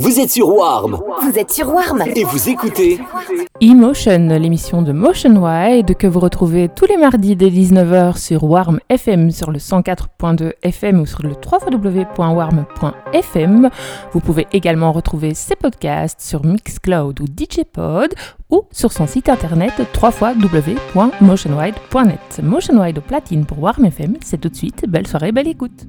Vous êtes sur Warm Vous êtes sur Warm et vous écoutez Emotion, l'émission de Motion Wide que vous retrouvez tous les mardis dès 19h sur Warm FM sur le 104.2 FM ou sur le www.warm.fm. Vous pouvez également retrouver ses podcasts sur Mixcloud ou DJpod ou sur son site internet www.motionwide.net. Motion Wide au platine pour Warm FM, c'est tout de suite. Belle soirée, belle écoute.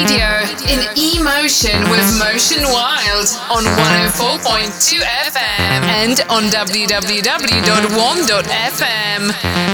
Radio in emotion with Motion Wild on 104.2 FM and on www.warm.fm.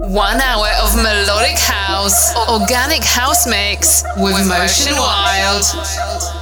One hour of melodic house, organic house mix with Motion Wild. Motion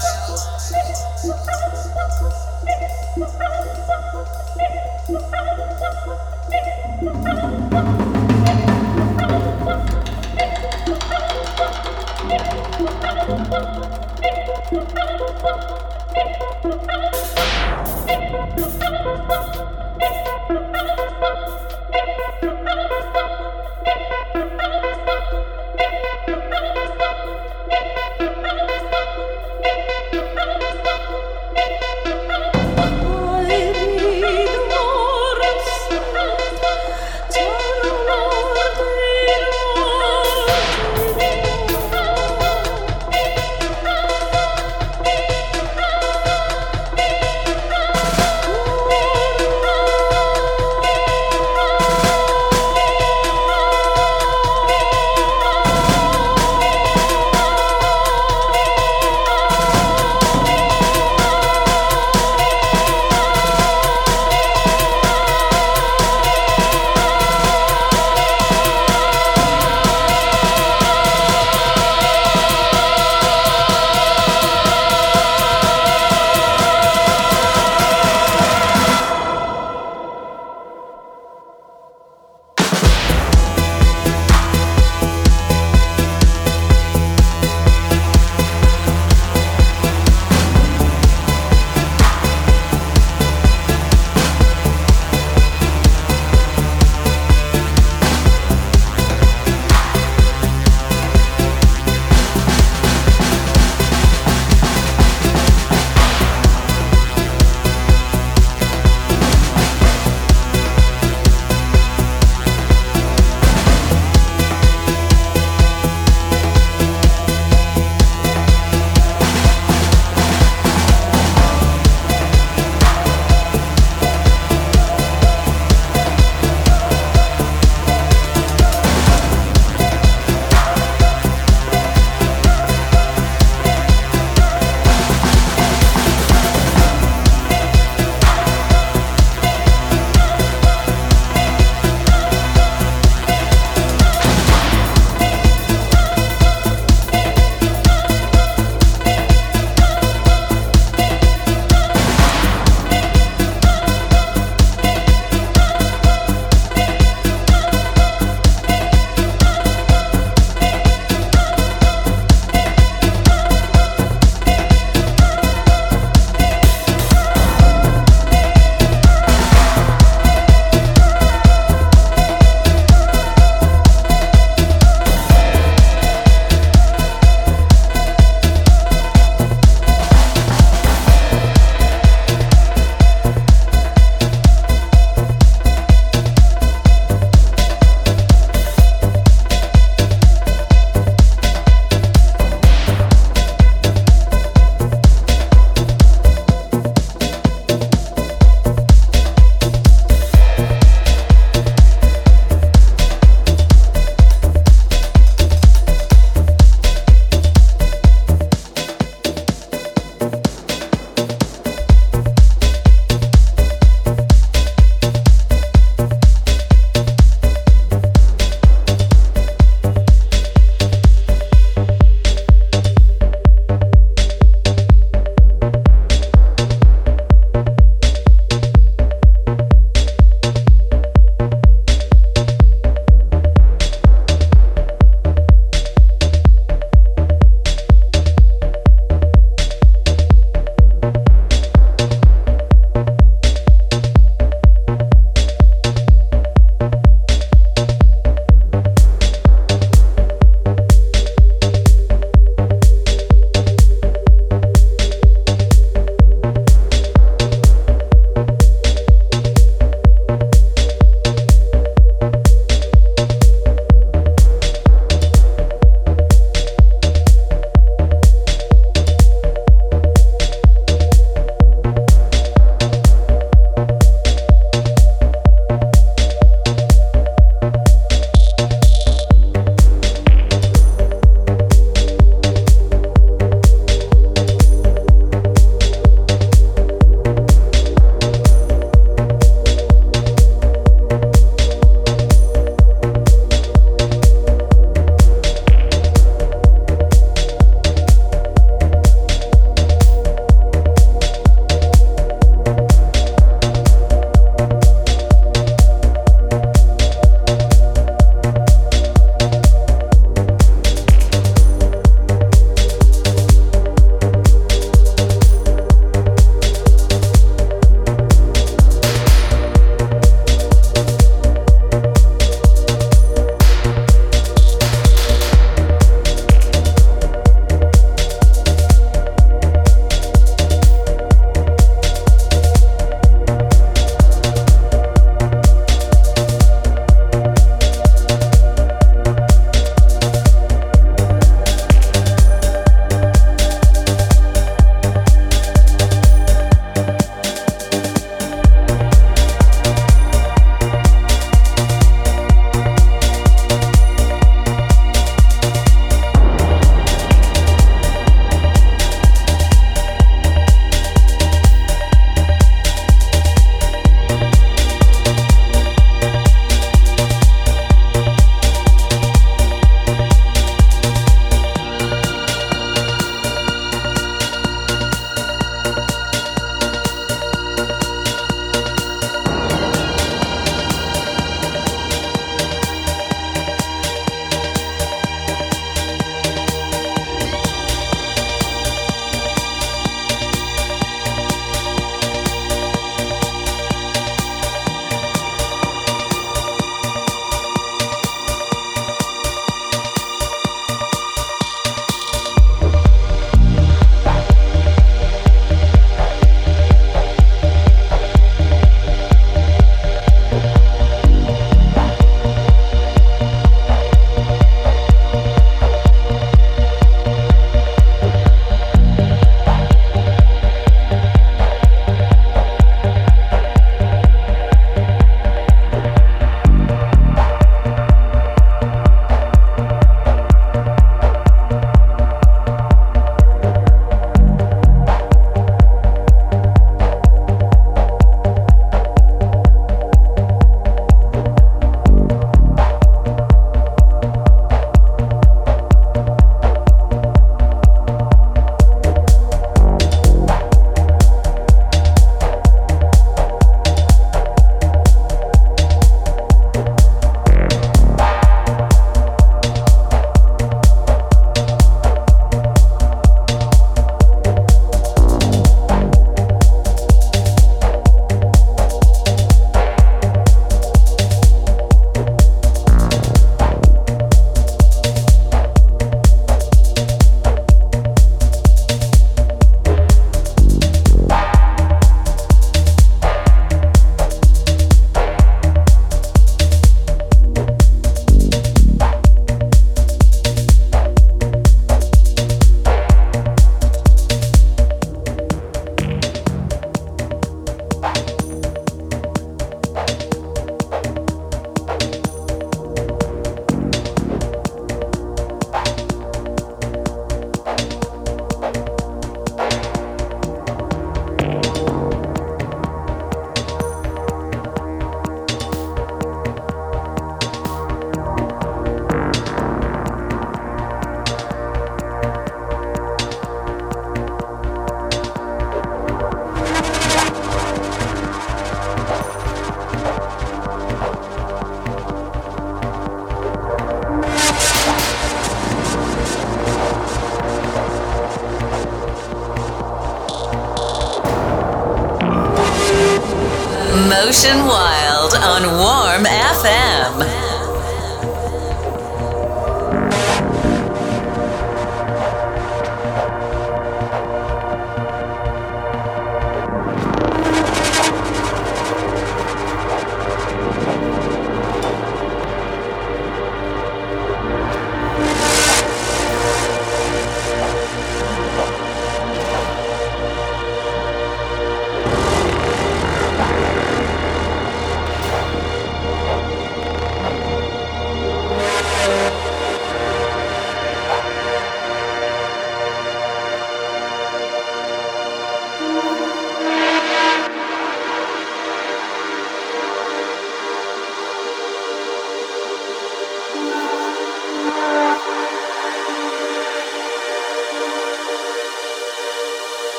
ocean 1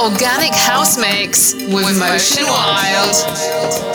organic house mix with Motion Wild.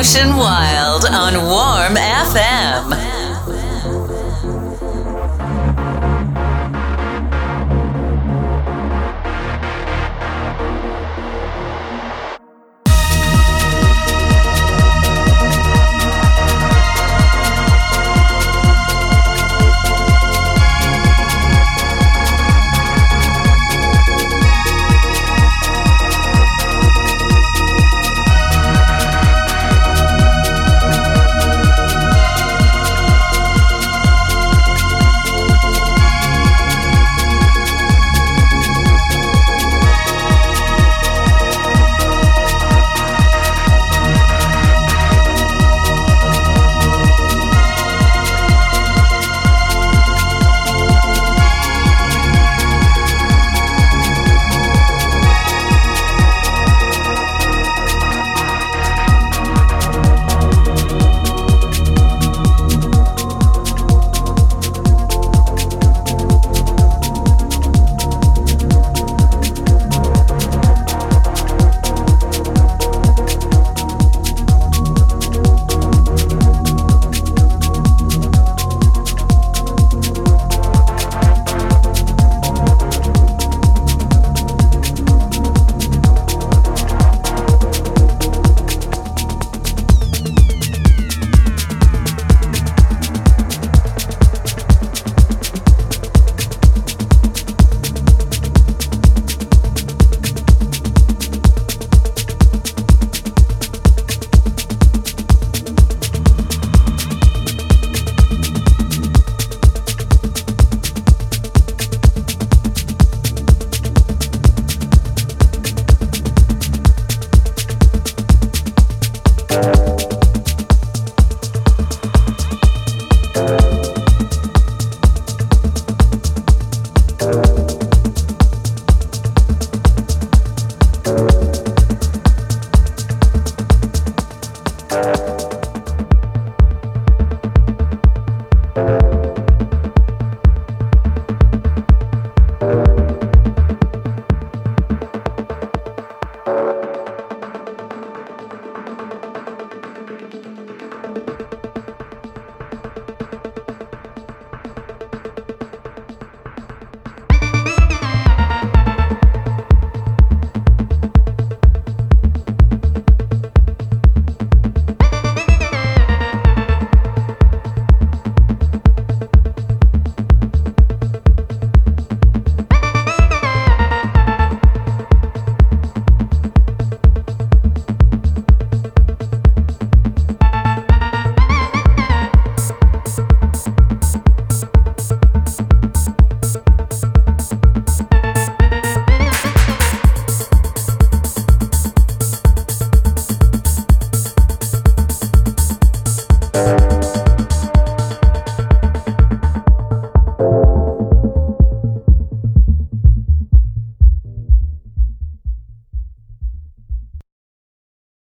Ocean